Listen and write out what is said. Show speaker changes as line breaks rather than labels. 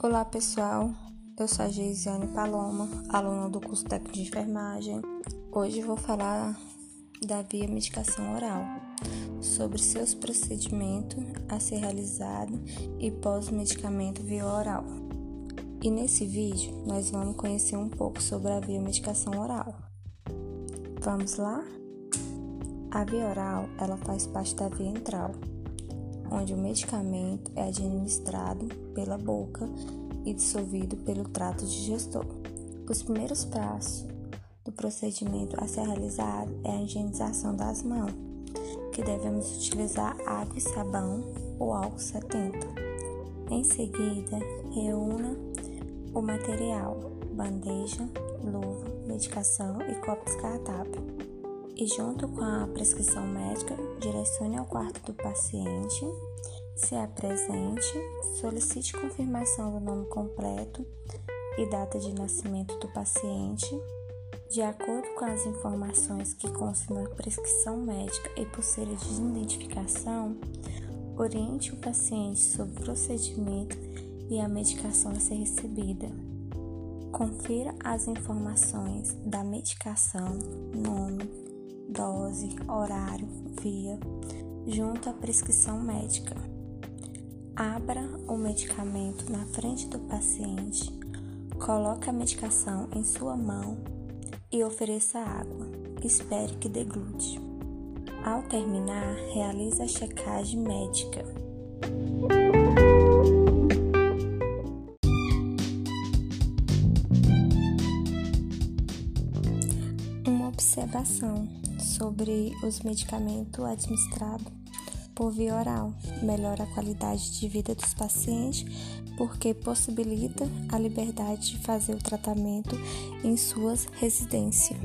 Olá pessoal, eu sou a Geisiane Paloma, aluna do curso técnico de enfermagem. Hoje vou falar da via medicação oral, sobre seus procedimentos a ser realizado e pós-medicamento via oral. E nesse vídeo nós vamos conhecer um pouco sobre a via medicação oral. Vamos lá? A via oral, ela faz parte da via entral onde o medicamento é administrado pela boca e dissolvido pelo trato digestor. Os primeiros passos do procedimento a ser realizado é a higienização das mãos, que devemos utilizar água e sabão ou álcool 70. Em seguida, reúna o material: bandeja, luva, medicação e copo descartável e, junto com a prescrição médica, direcione ao quarto do paciente, se apresente, solicite confirmação do nome completo e data de nascimento do paciente, de acordo com as informações que constam na prescrição médica e pulseira de identificação, oriente o paciente sobre o procedimento e a medicação a ser recebida. Confira as informações da medicação, nome, dose, horário, via, junto à prescrição médica. Abra o medicamento na frente do paciente, coloque a medicação em sua mão e ofereça água. Espere que deglute. Ao terminar, realize a checagem médica. Uma observação sobre os medicamentos administrados por via oral. Melhora a qualidade de vida dos pacientes porque possibilita a liberdade de fazer o tratamento em suas residências.